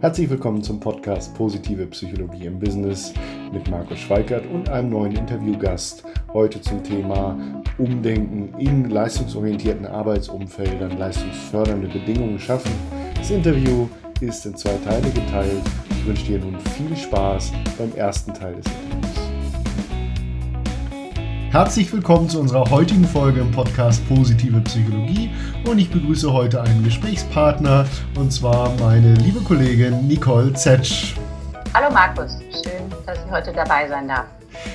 Herzlich willkommen zum Podcast Positive Psychologie im Business mit Markus Schweikert und einem neuen Interviewgast. Heute zum Thema Umdenken in leistungsorientierten Arbeitsumfeldern, leistungsfördernde Bedingungen schaffen. Das Interview ist in zwei Teile geteilt. Ich wünsche dir nun viel Spaß beim ersten Teil des Interviews. Herzlich willkommen zu unserer heutigen Folge im Podcast Positive Psychologie und ich begrüße heute einen Gesprächspartner und zwar meine liebe Kollegin Nicole Zetsch. Hallo Markus, schön, dass ich heute dabei sein darf.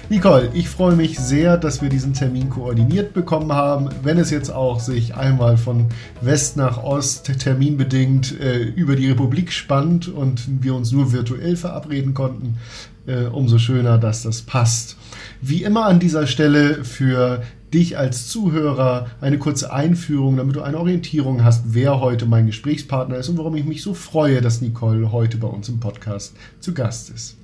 Nicole, ich freue mich sehr, dass wir diesen Termin koordiniert bekommen haben, wenn es jetzt auch sich einmal von West nach Ost terminbedingt äh, über die Republik spannt und wir uns nur virtuell verabreden konnten, äh, umso schöner, dass das passt. Wie immer an dieser Stelle für dich als Zuhörer eine kurze Einführung, damit du eine Orientierung hast, wer heute mein Gesprächspartner ist und warum ich mich so freue, dass Nicole heute bei uns im Podcast zu Gast ist.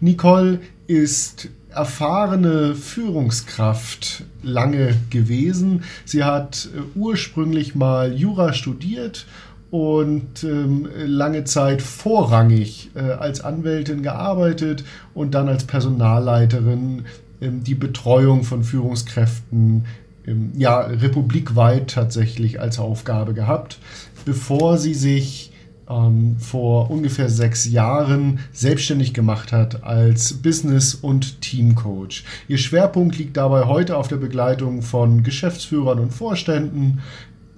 Nicole ist erfahrene Führungskraft lange gewesen. Sie hat äh, ursprünglich mal Jura studiert und ähm, lange Zeit vorrangig äh, als Anwältin gearbeitet und dann als Personalleiterin ähm, die Betreuung von Führungskräften ähm, ja, republikweit tatsächlich als Aufgabe gehabt, bevor sie sich ähm, vor ungefähr sechs Jahren selbstständig gemacht hat als Business- und Teamcoach. Ihr Schwerpunkt liegt dabei heute auf der Begleitung von Geschäftsführern und Vorständen,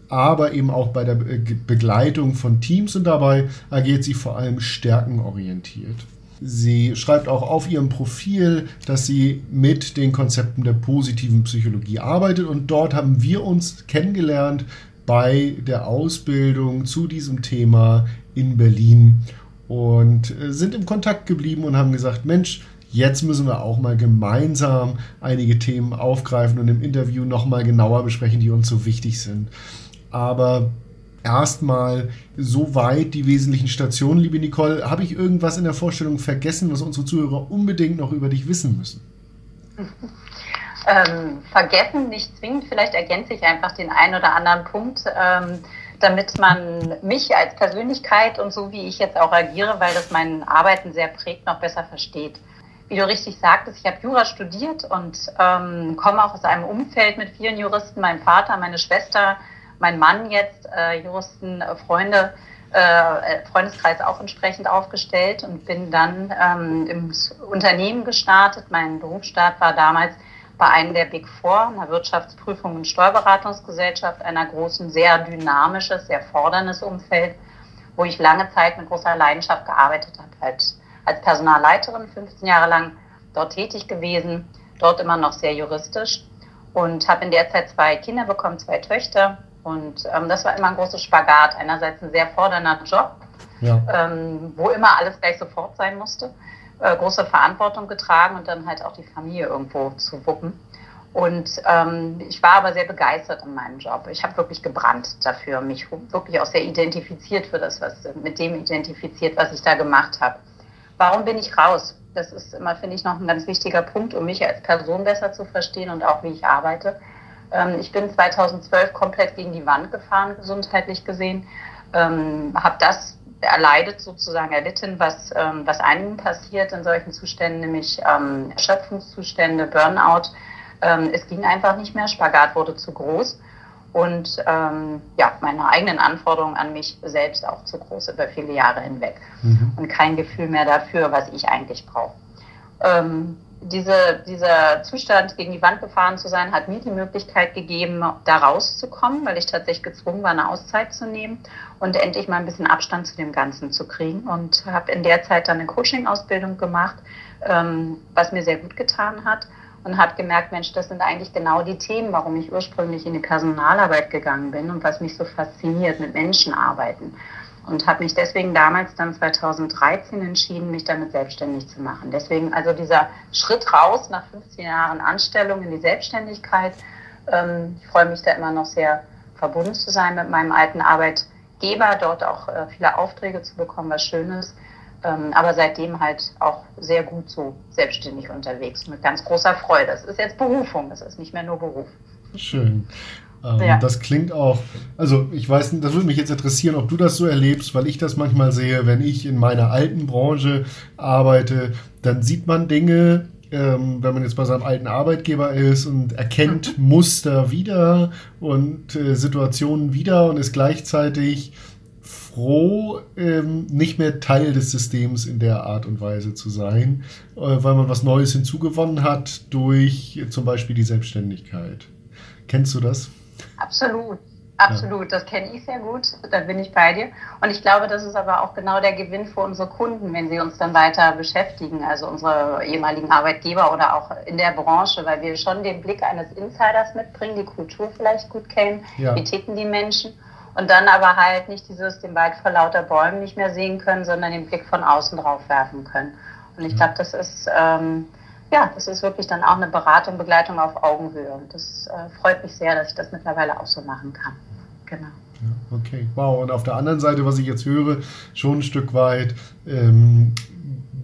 aber eben auch bei der Begleitung von Teams und dabei agiert sie vor allem stärkenorientiert. Sie schreibt auch auf ihrem Profil, dass sie mit den Konzepten der positiven Psychologie arbeitet und dort haben wir uns kennengelernt bei der Ausbildung zu diesem Thema in Berlin und äh, sind im Kontakt geblieben und haben gesagt, Mensch, jetzt müssen wir auch mal gemeinsam einige Themen aufgreifen und im Interview nochmal genauer besprechen, die uns so wichtig sind. Aber erstmal soweit die wesentlichen Stationen. Liebe Nicole, habe ich irgendwas in der Vorstellung vergessen, was unsere Zuhörer unbedingt noch über dich wissen müssen? Ähm, vergessen nicht zwingend, vielleicht ergänze ich einfach den einen oder anderen Punkt, ähm, damit man mich als Persönlichkeit und so wie ich jetzt auch agiere, weil das mein Arbeiten sehr prägt, noch besser versteht. Wie du richtig sagtest, ich habe Jura studiert und ähm, komme auch aus einem Umfeld mit vielen Juristen, mein Vater, meine Schwester, mein Mann jetzt, äh, Juristen, äh, Freunde, äh, Freundeskreis auch entsprechend aufgestellt und bin dann ähm, im Unternehmen gestartet. Mein Berufsstart war damals bei einem der Big Four, einer Wirtschaftsprüfung und Steuerberatungsgesellschaft, einer großen, sehr dynamisches, sehr forderndes Umfeld, wo ich lange Zeit mit großer Leidenschaft gearbeitet habe, halt als Personalleiterin 15 Jahre lang dort tätig gewesen, dort immer noch sehr juristisch und habe in der Zeit zwei Kinder bekommen, zwei Töchter und ähm, das war immer ein großes Spagat. Einerseits ein sehr fordernder Job, ja. ähm, wo immer alles gleich sofort sein musste, äh, große Verantwortung getragen und dann halt auch die Familie irgendwo zu wuppen. Und ähm, ich war aber sehr begeistert in meinem Job. Ich habe wirklich gebrannt dafür, mich wirklich auch sehr identifiziert für das, was mit dem identifiziert, was ich da gemacht habe. Warum bin ich raus? Das ist immer, finde ich, noch ein ganz wichtiger Punkt, um mich als Person besser zu verstehen und auch wie ich arbeite. Ähm, ich bin 2012 komplett gegen die Wand gefahren, gesundheitlich gesehen. Ähm, habe das erleidet, sozusagen erlitten, was, ähm, was einigen passiert in solchen Zuständen, nämlich ähm, Erschöpfungszustände, Burnout. Ähm, es ging einfach nicht mehr, Spagat wurde zu groß und ähm, ja, meine eigenen Anforderungen an mich selbst auch zu groß über viele Jahre hinweg mhm. und kein Gefühl mehr dafür, was ich eigentlich brauche. Ähm, diese, dieser Zustand, gegen die Wand gefahren zu sein, hat mir die Möglichkeit gegeben, da rauszukommen, weil ich tatsächlich gezwungen war, eine Auszeit zu nehmen und endlich mal ein bisschen Abstand zu dem Ganzen zu kriegen. Und habe in der Zeit dann eine Coaching-Ausbildung gemacht, ähm, was mir sehr gut getan hat. Und habe gemerkt, Mensch, das sind eigentlich genau die Themen, warum ich ursprünglich in die Personalarbeit gegangen bin und was mich so fasziniert, mit Menschen arbeiten und habe mich deswegen damals dann 2013 entschieden, mich damit selbstständig zu machen. Deswegen also dieser Schritt raus nach 15 Jahren Anstellung in die Selbstständigkeit. Ähm, ich freue mich da immer noch sehr verbunden zu sein mit meinem alten Arbeitgeber, dort auch äh, viele Aufträge zu bekommen, was Schönes. Ähm, aber seitdem halt auch sehr gut so selbstständig unterwegs mit ganz großer Freude. Das ist jetzt Berufung, das ist nicht mehr nur Beruf. Schön. Ähm, ja. Das klingt auch, also ich weiß nicht, das würde mich jetzt interessieren, ob du das so erlebst, weil ich das manchmal sehe, wenn ich in meiner alten Branche arbeite, dann sieht man Dinge, ähm, wenn man jetzt bei seinem alten Arbeitgeber ist und erkennt mhm. Muster wieder und äh, Situationen wieder und ist gleichzeitig froh, ähm, nicht mehr Teil des Systems in der Art und Weise zu sein, äh, weil man was Neues hinzugewonnen hat durch zum Beispiel die Selbstständigkeit. Kennst du das? Absolut. Absolut, das kenne ich sehr gut, da bin ich bei dir. Und ich glaube, das ist aber auch genau der Gewinn für unsere Kunden, wenn sie uns dann weiter beschäftigen, also unsere ehemaligen Arbeitgeber oder auch in der Branche, weil wir schon den Blick eines Insiders mitbringen, die Kultur vielleicht gut kennen, ja. wie ticken die Menschen und dann aber halt nicht dieses den Wald vor lauter Bäumen nicht mehr sehen können, sondern den Blick von außen drauf werfen können. Und ich glaube, das ist ähm, ja, das ist wirklich dann auch eine Beratung, Begleitung auf Augenhöhe. Und das äh, freut mich sehr, dass ich das mittlerweile auch so machen kann. Genau. Ja, okay, wow. Und auf der anderen Seite, was ich jetzt höre, schon ein Stück weit ähm,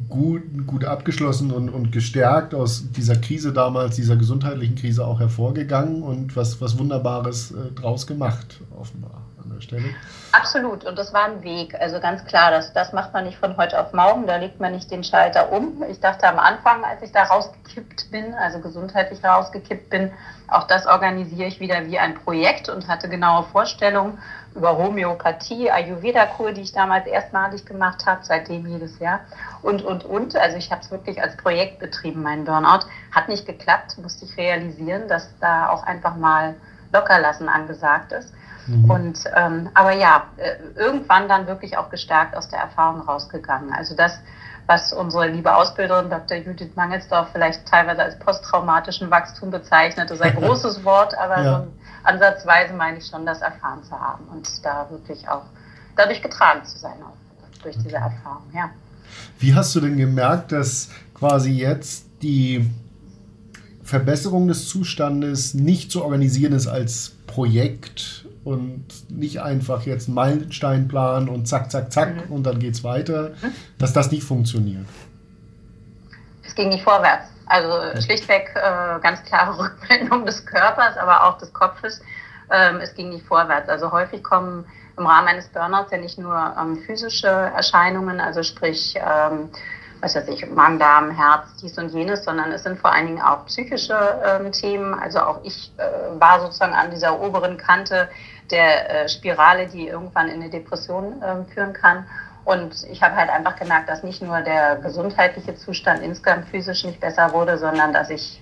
gut, gut abgeschlossen und, und gestärkt aus dieser Krise damals, dieser gesundheitlichen Krise auch hervorgegangen und was, was Wunderbares äh, draus gemacht, offenbar an der Stelle. Absolut, und das war ein Weg. Also ganz klar, das, das macht man nicht von heute auf morgen, da legt man nicht den Schalter um. Ich dachte am Anfang, als ich da rausgekippt bin, also gesundheitlich rausgekippt bin, auch das organisiere ich wieder wie ein Projekt und hatte genaue Vorstellungen über Homöopathie, Ayurveda-Kur, die ich damals erstmalig gemacht habe, seitdem jedes Jahr und, und, und. Also ich habe es wirklich als Projekt betrieben, mein Burnout. Hat nicht geklappt, musste ich realisieren, dass da auch einfach mal lockerlassen angesagt ist. Mhm. Und ähm, aber ja, äh, irgendwann dann wirklich auch gestärkt aus der Erfahrung rausgegangen. Also das, was unsere liebe Ausbilderin Dr. Judith Mangelsdorf vielleicht teilweise als posttraumatischen Wachstum bezeichnet, ist ein großes Wort, aber ja. so ansatzweise meine ich schon, das erfahren zu haben und da wirklich auch dadurch getragen zu sein, auch durch diese Erfahrung, ja. Wie hast du denn gemerkt, dass quasi jetzt die Verbesserung des Zustandes nicht zu organisieren ist als Projekt und nicht einfach jetzt einen Meilensteinplan und zack, zack, zack mhm. und dann geht es weiter, dass das nicht funktioniert. Es ging nicht vorwärts. Also schlichtweg äh, ganz klare Rückmeldung des Körpers, aber auch des Kopfes. Ähm, es ging nicht vorwärts. Also häufig kommen im Rahmen eines Burnouts ja nicht nur ähm, physische Erscheinungen, also sprich ähm, was weiß ich, Magen-Darm, Herz, dies und jenes, sondern es sind vor allen Dingen auch psychische ähm, Themen. Also auch ich äh, war sozusagen an dieser oberen Kante der äh, Spirale, die irgendwann in eine Depression äh, führen kann. Und ich habe halt einfach gemerkt, dass nicht nur der gesundheitliche Zustand insgesamt physisch nicht besser wurde, sondern dass ich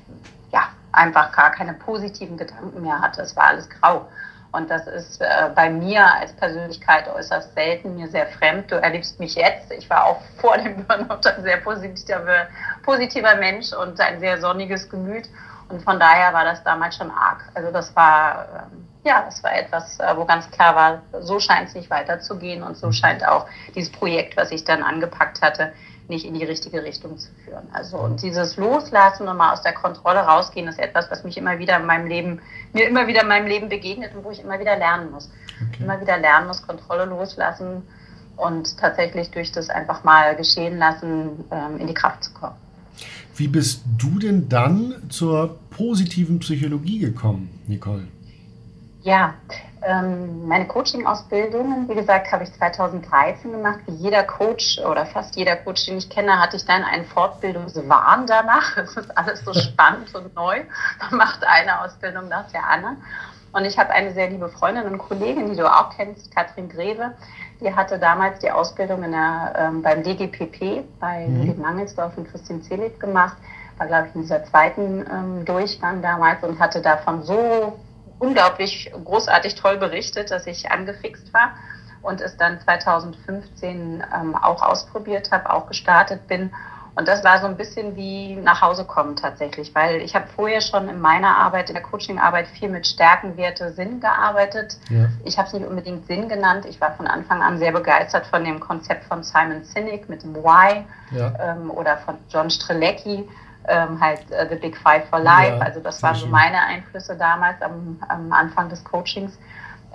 ja einfach gar keine positiven Gedanken mehr hatte. Es war alles grau. Und das ist äh, bei mir als Persönlichkeit äußerst selten, mir sehr fremd. Du erlebst mich jetzt. Ich war auch vor dem Burnout ein sehr positiver, positiver Mensch und ein sehr sonniges Gemüt. Und von daher war das damals schon arg. Also das war, ähm, ja, das war etwas, äh, wo ganz klar war, so scheint es nicht weiterzugehen und so scheint auch dieses Projekt, was ich dann angepackt hatte, nicht in die richtige Richtung zu führen. Also und dieses Loslassen und mal aus der Kontrolle rausgehen ist etwas, was mich immer wieder in meinem Leben, mir immer wieder in meinem Leben begegnet und wo ich immer wieder lernen muss. Okay. Immer wieder lernen muss, Kontrolle loslassen und tatsächlich durch das einfach mal geschehen lassen, ähm, in die Kraft zu kommen. Wie bist du denn dann zur positiven Psychologie gekommen, Nicole? Ja, ähm, meine Coaching-Ausbildung, wie gesagt, habe ich 2013 gemacht. Wie jeder Coach oder fast jeder Coach, den ich kenne, hatte ich dann einen Fortbildungswahn danach. Es ist alles so spannend und neu. Man macht eine Ausbildung nach der anderen. Und ich habe eine sehr liebe Freundin und Kollegin, die du auch kennst, Katrin Greve. Die hatte damals die Ausbildung in der, ähm, beim DGPP bei mhm. Judith Mangelsdorf und Christine Zelig gemacht. War, glaube ich, in dieser zweiten ähm, Durchgang damals und hatte davon so unglaublich großartig toll berichtet, dass ich angefixt war und es dann 2015 ähm, auch ausprobiert habe, auch gestartet bin. Und das war so ein bisschen wie nach Hause kommen tatsächlich, weil ich habe vorher schon in meiner Arbeit, in der Coachingarbeit viel mit Stärken, Werte, Sinn gearbeitet. Ja. Ich habe es nicht unbedingt Sinn genannt. Ich war von Anfang an sehr begeistert von dem Konzept von Simon Sinek mit dem Why ja. ähm, oder von John Strelecki ähm, halt äh, The Big Five for Life. Ja, also das waren so meine Einflüsse damals am, am Anfang des Coachings.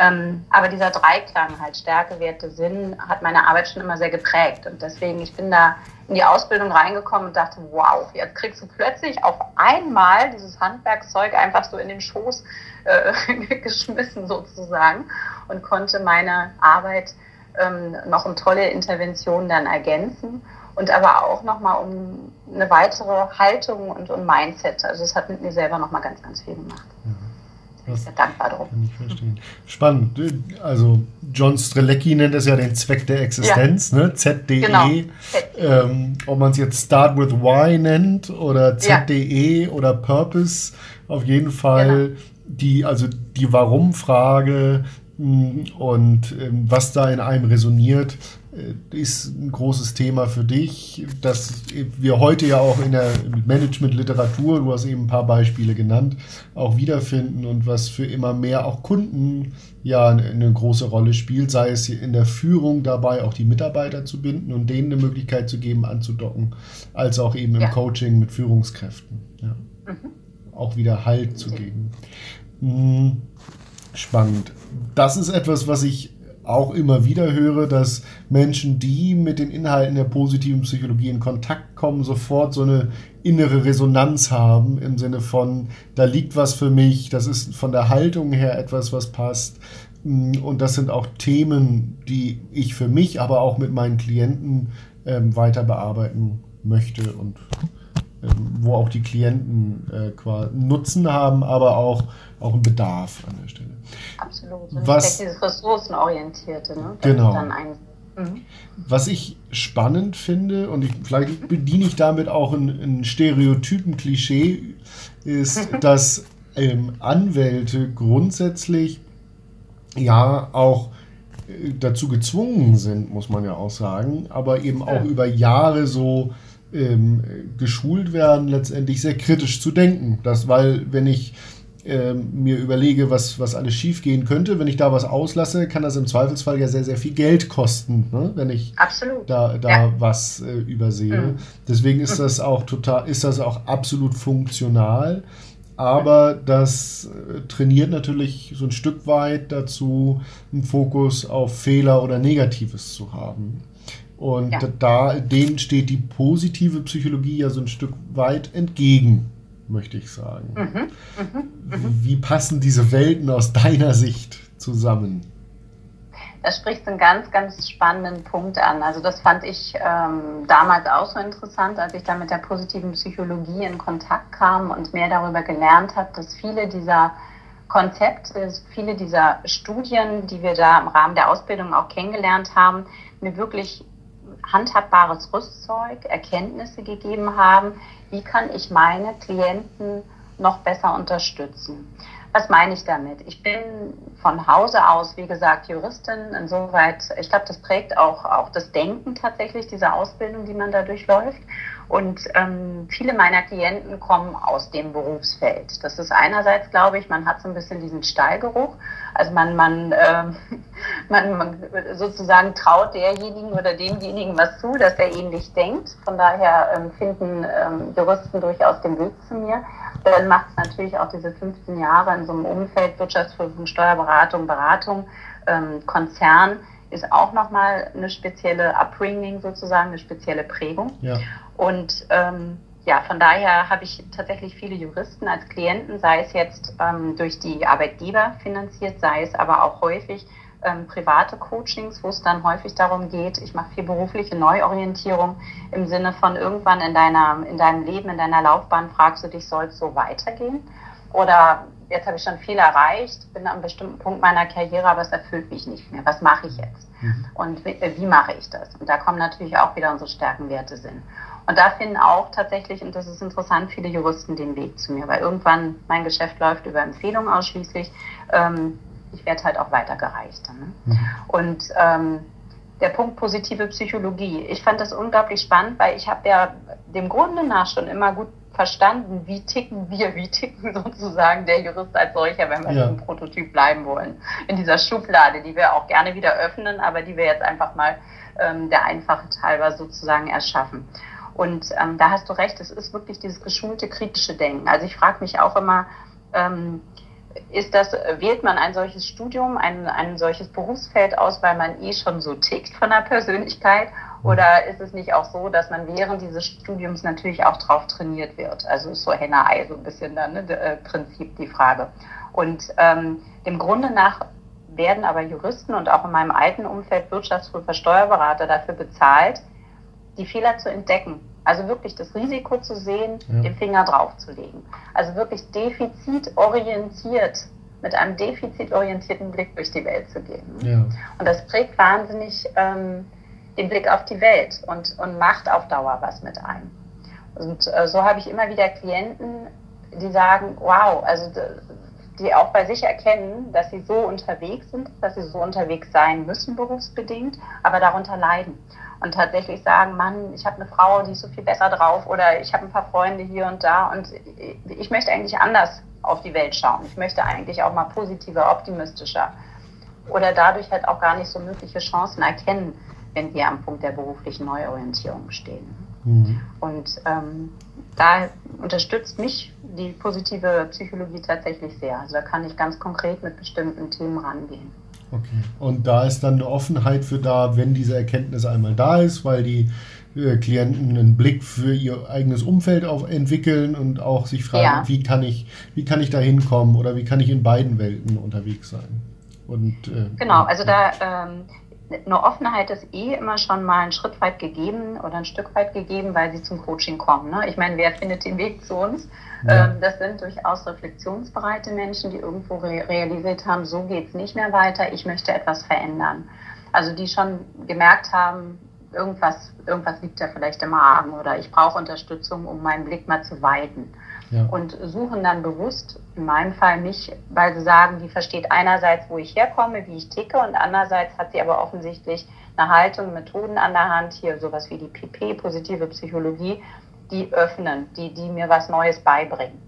Ähm, aber dieser Dreiklang halt Stärke, Werte, Sinn hat meine Arbeit schon immer sehr geprägt. Und deswegen, ich bin da in die Ausbildung reingekommen und dachte, wow, jetzt kriegst du plötzlich auf einmal dieses Handwerkszeug einfach so in den Schoß äh, geschmissen sozusagen und konnte meine Arbeit ähm, noch um tolle Interventionen dann ergänzen und aber auch nochmal um eine weitere Haltung und um Mindset. Also es hat mit mir selber nochmal ganz, ganz viel gemacht. Ja. bin ich sehr dankbar drum. Kann ich verstehen. Spannend. Also John Strelecki nennt es ja den Zweck der Existenz, ja. ne? ZDE. Genau. Ähm, ob man es jetzt Start with Why nennt oder ZDE ja. oder Purpose, auf jeden Fall genau. die, also die Warum-Frage und ähm, was da in einem resoniert, äh, ist ein großes Thema für dich, dass wir heute ja auch in der Management-Literatur, du hast eben ein paar Beispiele genannt, auch wiederfinden und was für immer mehr auch Kunden ja eine große Rolle spielt, sei es in der Führung dabei, auch die Mitarbeiter zu binden und denen eine Möglichkeit zu geben, anzudocken, als auch eben im ja. Coaching mit Führungskräften. Ja. Mhm. Auch wieder Halt zu geben. Hm, spannend. Das ist etwas, was ich auch immer wieder höre, dass Menschen, die mit den Inhalten der positiven Psychologie in Kontakt kommen, sofort so eine innere Resonanz haben im Sinne von, da liegt was für mich, das ist von der Haltung her etwas, was passt. Und das sind auch Themen, die ich für mich, aber auch mit meinen Klienten ähm, weiter bearbeiten möchte und wo auch die Klienten äh, quasi Nutzen haben, aber auch, auch einen Bedarf an der Stelle. Absolut. Und Was, dieses Ressourcenorientierte. Ne? Genau. Mhm. Was ich spannend finde, und ich, vielleicht bediene ich damit auch ein, ein Stereotypen-Klischee, ist, dass ähm, Anwälte grundsätzlich ja auch äh, dazu gezwungen sind, muss man ja auch sagen, aber eben auch über Jahre so ähm, geschult werden, letztendlich sehr kritisch zu denken. Das, weil, wenn ich ähm, mir überlege, was, was alles schiefgehen könnte, wenn ich da was auslasse, kann das im Zweifelsfall ja sehr, sehr viel Geld kosten, ne? wenn ich absolut. da, da ja. was äh, übersehe. Mhm. Deswegen ist das auch total, ist das auch absolut funktional. Aber das äh, trainiert natürlich so ein Stück weit dazu, einen Fokus auf Fehler oder Negatives zu haben. Und ja. da, denen steht die positive Psychologie ja so ein Stück weit entgegen, möchte ich sagen. Mhm. Mhm. Mhm. Wie passen diese Welten aus deiner Sicht zusammen? Da spricht einen ganz, ganz spannenden Punkt an. Also das fand ich ähm, damals auch so interessant, als ich da mit der positiven Psychologie in Kontakt kam und mehr darüber gelernt habe, dass viele dieser Konzepte, viele dieser Studien, die wir da im Rahmen der Ausbildung auch kennengelernt haben, mir wirklich handhabbares Rüstzeug, Erkenntnisse gegeben haben, wie kann ich meine Klienten noch besser unterstützen. Was meine ich damit? Ich bin von Hause aus, wie gesagt, Juristin. Insoweit, ich glaube, das prägt auch, auch das Denken tatsächlich, diese Ausbildung, die man da durchläuft. Und ähm, viele meiner Klienten kommen aus dem Berufsfeld. Das ist einerseits, glaube ich, man hat so ein bisschen diesen Stallgeruch. Also man, man, ähm, man, man sozusagen traut derjenigen oder demjenigen was zu, dass er ähnlich denkt. Von daher ähm, finden ähm, Juristen durchaus den Weg zu mir. Dann macht es natürlich auch diese 15 Jahre in so einem Umfeld Wirtschaftsprüfung, Steuerberatung, Beratung, ähm, Konzern ist auch nochmal eine spezielle Upbringing sozusagen, eine spezielle Prägung. Ja. Und ähm, ja, von daher habe ich tatsächlich viele Juristen als Klienten, sei es jetzt ähm, durch die Arbeitgeber finanziert, sei es aber auch häufig ähm, private Coachings, wo es dann häufig darum geht, ich mache viel berufliche Neuorientierung im Sinne von irgendwann in deiner, in deinem Leben, in deiner Laufbahn fragst du dich, soll es so weitergehen? Oder jetzt habe ich schon viel erreicht, bin einem bestimmten Punkt meiner Karriere, aber es erfüllt mich nicht mehr. Was mache ich jetzt? Mhm. Und wie, äh, wie, mache ich das? Und da kommen natürlich auch wieder unsere Stärkenwerte sind. Und da finden auch tatsächlich, und das ist interessant, viele Juristen den Weg zu mir, weil irgendwann mein Geschäft läuft über Empfehlungen ausschließlich. Ähm, ich werde halt auch weitergereicht. Ne? Mhm. Und ähm, der Punkt positive Psychologie. Ich fand das unglaublich spannend, weil ich habe ja dem Grunde nach schon immer gut verstanden, wie ticken wir, wie ticken sozusagen der Jurist als solcher, wenn wir ja. im Prototyp bleiben wollen. In dieser Schublade, die wir auch gerne wieder öffnen, aber die wir jetzt einfach mal ähm, der Einfachheit halber sozusagen erschaffen. Und ähm, da hast du recht, es ist wirklich dieses geschulte kritische Denken. Also ich frage mich auch immer, ähm, ist das, wählt man ein solches Studium, ein, ein solches Berufsfeld aus, weil man eh schon so tickt von der Persönlichkeit? Oder ist es nicht auch so, dass man während dieses Studiums natürlich auch drauf trainiert wird? Also ist so Henne-Ei so ein bisschen dann, ne, äh, Prinzip die Frage. Und ähm, dem Grunde nach werden aber Juristen und auch in meinem alten Umfeld Wirtschaftsprüfer, Steuerberater dafür bezahlt, die Fehler zu entdecken. Also wirklich das Risiko zu sehen, ja. den Finger drauf zu legen. Also wirklich defizitorientiert, mit einem defizitorientierten Blick durch die Welt zu gehen. Ja. Und das prägt wahnsinnig ähm, den Blick auf die Welt und, und macht auf Dauer was mit einem. Und äh, so habe ich immer wieder Klienten, die sagen, wow, also die auch bei sich erkennen, dass sie so unterwegs sind, dass sie so unterwegs sein müssen, berufsbedingt, aber darunter leiden. Und tatsächlich sagen, Mann, ich habe eine Frau, die ist so viel besser drauf oder ich habe ein paar Freunde hier und da und ich möchte eigentlich anders auf die Welt schauen. Ich möchte eigentlich auch mal positiver, optimistischer oder dadurch halt auch gar nicht so mögliche Chancen erkennen, wenn wir am Punkt der beruflichen Neuorientierung stehen. Mhm. Und ähm, da unterstützt mich die positive Psychologie tatsächlich sehr. Also da kann ich ganz konkret mit bestimmten Themen rangehen. Okay. Und da ist dann eine Offenheit für da, wenn diese Erkenntnis einmal da ist, weil die äh, Klienten einen Blick für ihr eigenes Umfeld auf, entwickeln und auch sich fragen, ja. wie kann ich, wie kann ich da hinkommen oder wie kann ich in beiden Welten unterwegs sein. Und, äh, genau, also da ähm, eine Offenheit ist eh immer schon mal einen Schritt weit gegeben oder ein Stück weit gegeben, weil sie zum Coaching kommen. Ne? Ich meine, wer findet den Weg zu uns? Ja. Ähm, das sind durchaus reflexionsbereite Menschen, die irgendwo re realisiert haben, so geht es nicht mehr weiter, ich möchte etwas verändern. Also die schon gemerkt haben, irgendwas, irgendwas liegt da vielleicht im Argen oder ich brauche Unterstützung, um meinen Blick mal zu weiten ja. und suchen dann bewusst, in meinem Fall mich, weil sie sagen, die versteht einerseits, wo ich herkomme, wie ich ticke und andererseits hat sie aber offensichtlich eine Haltung, Methoden an der Hand, hier sowas wie die PP, positive Psychologie, die öffnen, die, die mir was Neues beibringen.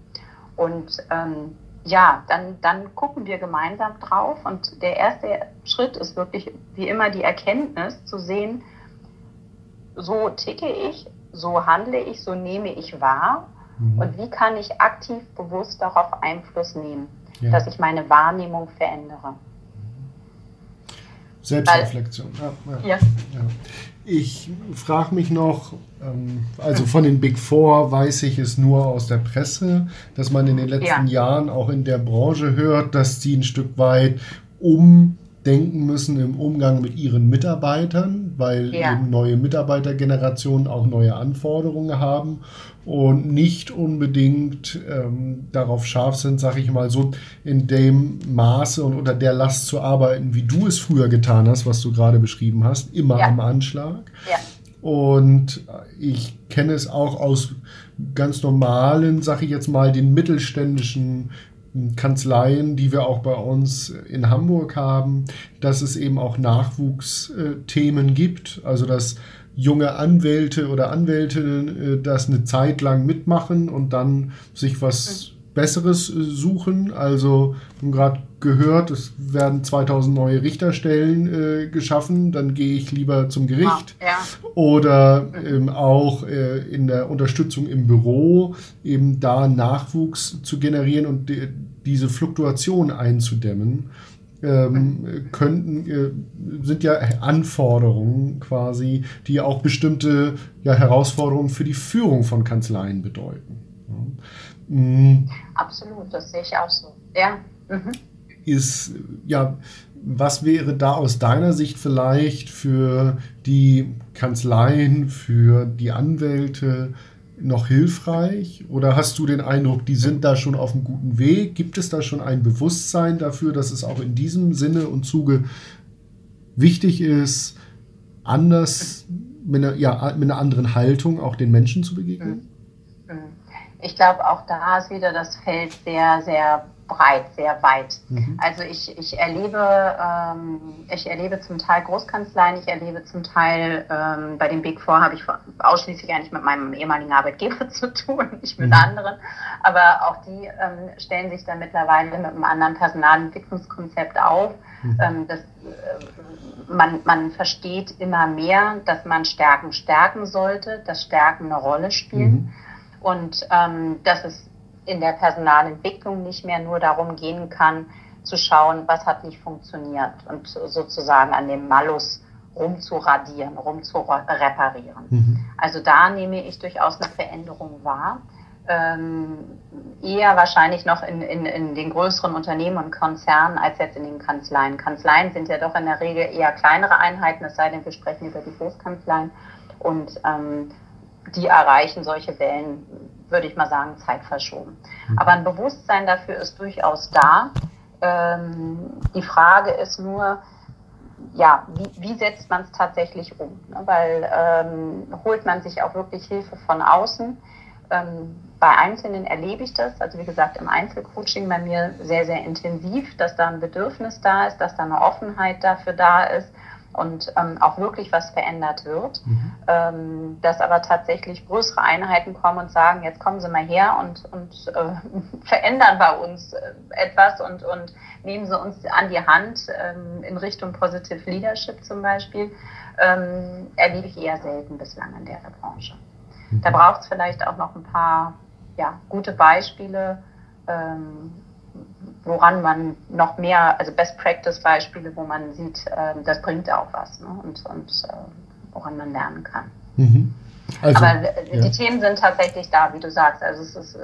Und ähm, ja, dann, dann gucken wir gemeinsam drauf und der erste Schritt ist wirklich wie immer die Erkenntnis zu sehen, so ticke ich, so handle ich, so nehme ich wahr Mhm. Und wie kann ich aktiv bewusst darauf Einfluss nehmen, ja. dass ich meine Wahrnehmung verändere? Selbstreflexion. Weil, ja, ja. Ich frage mich noch, ähm, also von den Big Four weiß ich es nur aus der Presse, dass man in den letzten Jahren auch in der Branche hört, dass die ein Stück weit um denken müssen im Umgang mit ihren Mitarbeitern, weil ja. eben neue Mitarbeitergenerationen auch neue Anforderungen haben und nicht unbedingt ähm, darauf scharf sind, sag ich mal, so in dem Maße und unter der Last zu arbeiten, wie du es früher getan hast, was du gerade beschrieben hast, immer ja. am Anschlag. Ja. Und ich kenne es auch aus ganz normalen, sag ich jetzt mal, den mittelständischen Kanzleien, die wir auch bei uns in Hamburg haben, dass es eben auch Nachwuchsthemen gibt. Also dass junge Anwälte oder Anwältinnen äh, das eine Zeit lang mitmachen und dann sich was Besseres äh, suchen. Also, wir haben gerade gehört, es werden 2000 neue Richterstellen äh, geschaffen, dann gehe ich lieber zum Gericht. Ja. Oder ähm, auch äh, in der Unterstützung im Büro, eben da Nachwuchs zu generieren und die, diese Fluktuation einzudämmen ähm, könnten, äh, sind ja Anforderungen quasi, die auch bestimmte ja, Herausforderungen für die Führung von Kanzleien bedeuten. Ja. Mhm. Absolut, das sehe ich auch so. Ja. Mhm. Ist, ja, was wäre da aus deiner Sicht vielleicht für die Kanzleien, für die Anwälte, noch hilfreich? Oder hast du den Eindruck, die sind da schon auf einem guten Weg? Gibt es da schon ein Bewusstsein dafür, dass es auch in diesem Sinne und Zuge wichtig ist, anders, mit einer, ja, mit einer anderen Haltung auch den Menschen zu begegnen? Mhm. Mhm. Ich glaube, auch da ist wieder das Feld sehr, sehr breit, sehr weit. Mhm. Also ich, ich erlebe, ähm, ich erlebe zum Teil Großkanzleien, ich erlebe zum Teil ähm, bei den Big Four habe ich ausschließlich eigentlich mit meinem ehemaligen Arbeitgeber zu tun, nicht mit mhm. anderen. Aber auch die ähm, stellen sich dann mittlerweile mit einem anderen Personalentwicklungskonzept auf. Mhm. Ähm, das, äh, man, man versteht immer mehr, dass man Stärken stärken sollte, dass Stärken eine Rolle spielen. Und ähm, dass es in der Personalentwicklung nicht mehr nur darum gehen kann, zu schauen, was hat nicht funktioniert und sozusagen an dem Malus rumzuradieren, rumzureparieren. Mhm. Also da nehme ich durchaus eine Veränderung wahr. Ähm, eher wahrscheinlich noch in, in, in den größeren Unternehmen und Konzernen als jetzt in den Kanzleien. Kanzleien sind ja doch in der Regel eher kleinere Einheiten, es sei denn, wir sprechen über die Großkanzleien. Und ähm, die erreichen solche Wellen, würde ich mal sagen, zeitverschoben. Mhm. Aber ein Bewusstsein dafür ist durchaus da. Ähm, die Frage ist nur, ja, wie, wie setzt man es tatsächlich um? Ne? Weil ähm, holt man sich auch wirklich Hilfe von außen? Ähm, bei Einzelnen erlebe ich das, also wie gesagt im Einzelcoaching bei mir sehr, sehr intensiv, dass da ein Bedürfnis da ist, dass da eine Offenheit dafür da ist und ähm, auch wirklich was verändert wird. Mhm. Ähm, dass aber tatsächlich größere Einheiten kommen und sagen, jetzt kommen Sie mal her und, und äh, verändern bei uns äh, etwas und, und nehmen Sie uns an die Hand ähm, in Richtung Positive Leadership zum Beispiel, ähm, erlebe ich eher selten bislang in der Branche. Mhm. Da braucht es vielleicht auch noch ein paar ja, gute Beispiele, ähm, woran man noch mehr, also Best Practice Beispiele, wo man sieht, äh, das bringt auch was ne? und, und äh, woran man lernen kann. Mhm. Also, Aber die ja. Themen sind tatsächlich da, wie du sagst. Also es ist äh,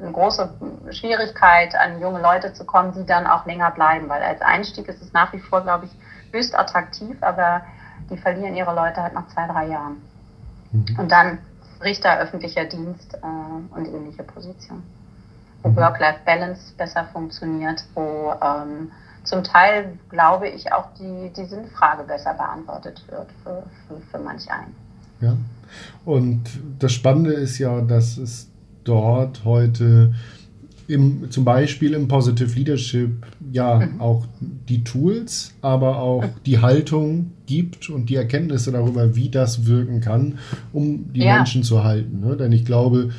eine große Schwierigkeit, an junge Leute zu kommen, die dann auch länger bleiben, weil als Einstieg ist es nach wie vor, glaube ich, höchst attraktiv, aber die verlieren ihre Leute halt nach zwei, drei Jahren. Mhm. Und dann Richter, öffentlicher Dienst äh, und ähnliche Positionen. Work-Life-Balance besser funktioniert, wo ähm, zum Teil, glaube ich, auch die, die Sinnfrage besser beantwortet wird für, für, für manch einen. Ja, und das Spannende ist ja, dass es dort heute im, zum Beispiel im Positive Leadership ja mhm. auch die Tools, aber auch die Haltung gibt und die Erkenntnisse darüber, wie das wirken kann, um die ja. Menschen zu halten. Ne? Denn ich glaube,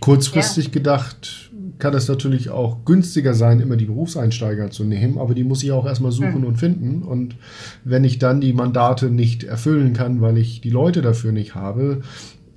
kurzfristig ja. gedacht kann es natürlich auch günstiger sein, immer die Berufseinsteiger zu nehmen, aber die muss ich auch erstmal suchen mhm. und finden. Und wenn ich dann die Mandate nicht erfüllen kann, weil ich die Leute dafür nicht habe,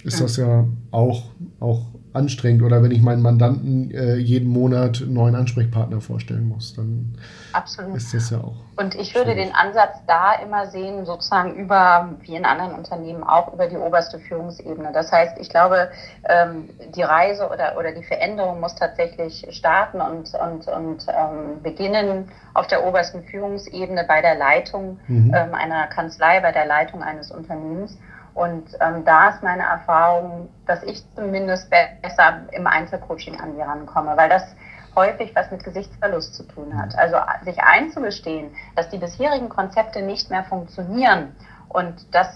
ist mhm. das ja auch, auch anstrengend oder wenn ich meinen Mandanten äh, jeden Monat einen neuen Ansprechpartner vorstellen muss, dann Absolut. ist das ja auch. Und ich würde schwierig. den Ansatz da immer sehen, sozusagen über, wie in anderen Unternehmen auch, über die oberste Führungsebene. Das heißt, ich glaube, ähm, die Reise oder, oder die Veränderung muss tatsächlich starten und, und, und ähm, beginnen auf der obersten Führungsebene bei der Leitung mhm. ähm, einer Kanzlei, bei der Leitung eines Unternehmens. Und ähm, da ist meine Erfahrung, dass ich zumindest besser im Einzelcoaching an die rankomme, weil das häufig was mit Gesichtsverlust zu tun hat. Also sich einzugestehen, dass die bisherigen Konzepte nicht mehr funktionieren und das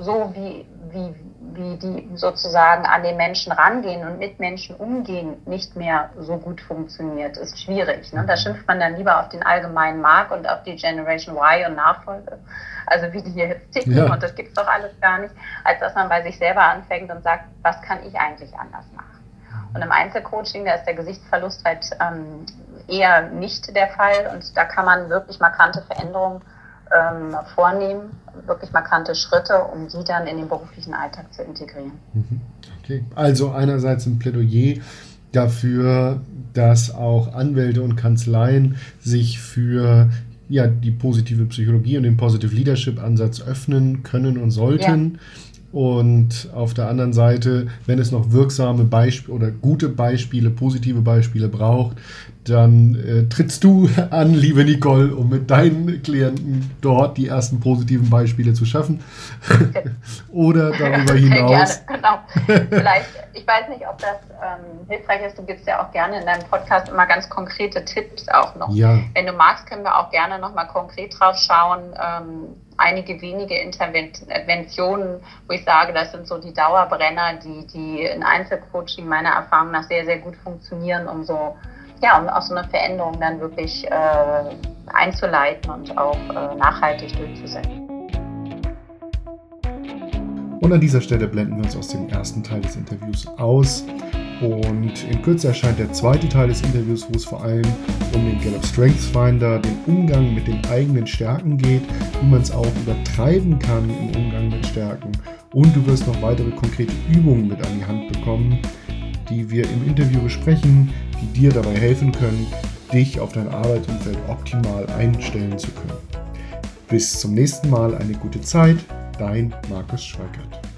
so wie, wie, wie die sozusagen an den Menschen rangehen und mit Menschen umgehen nicht mehr so gut funktioniert, ist schwierig. Ne? Da schimpft man dann lieber auf den allgemeinen Markt und auf die Generation Y und Nachfolge, also wie die hier jetzt ticken ja. und das gibt's doch alles gar nicht, als dass man bei sich selber anfängt und sagt, was kann ich eigentlich anders machen. Und im Einzelcoaching, da ist der Gesichtsverlust halt ähm, eher nicht der Fall und da kann man wirklich markante Veränderungen ähm, vornehmen, wirklich markante Schritte, um die dann in den beruflichen Alltag zu integrieren. Mhm. Okay, also einerseits ein Plädoyer dafür, dass auch Anwälte und Kanzleien sich für ja, die positive Psychologie und den Positive Leadership Ansatz öffnen können und sollten. Ja. Und auf der anderen Seite, wenn es noch wirksame Beispiele oder gute Beispiele, positive Beispiele braucht, dann äh, trittst du an, liebe Nicole, um mit deinen Klienten dort die ersten positiven Beispiele zu schaffen. Oder darüber hinaus. gerne, genau. Vielleicht, ich weiß nicht, ob das ähm, hilfreich ist. Du gibst ja auch gerne in deinem Podcast immer ganz konkrete Tipps auch noch. Ja. Wenn du magst, können wir auch gerne nochmal konkret drauf schauen. Ähm, einige wenige Interventionen, wo ich sage, das sind so die Dauerbrenner, die, die in Einzelcoaching meiner Erfahrung nach sehr, sehr gut funktionieren, um so ja, um auch so eine Veränderung dann wirklich äh, einzuleiten und auch äh, nachhaltig durchzusetzen. Und an dieser Stelle blenden wir uns aus dem ersten Teil des Interviews aus. Und in Kürze erscheint der zweite Teil des Interviews, wo es vor allem um den Gallup Strengths Finder, den Umgang mit den eigenen Stärken geht, wie man es auch übertreiben kann im Umgang mit Stärken. Und du wirst noch weitere konkrete Übungen mit an die Hand bekommen, die wir im Interview besprechen, die dir dabei helfen können, dich auf dein Arbeitsumfeld optimal einstellen zu können. Bis zum nächsten Mal eine gute Zeit, dein Markus Schweikert.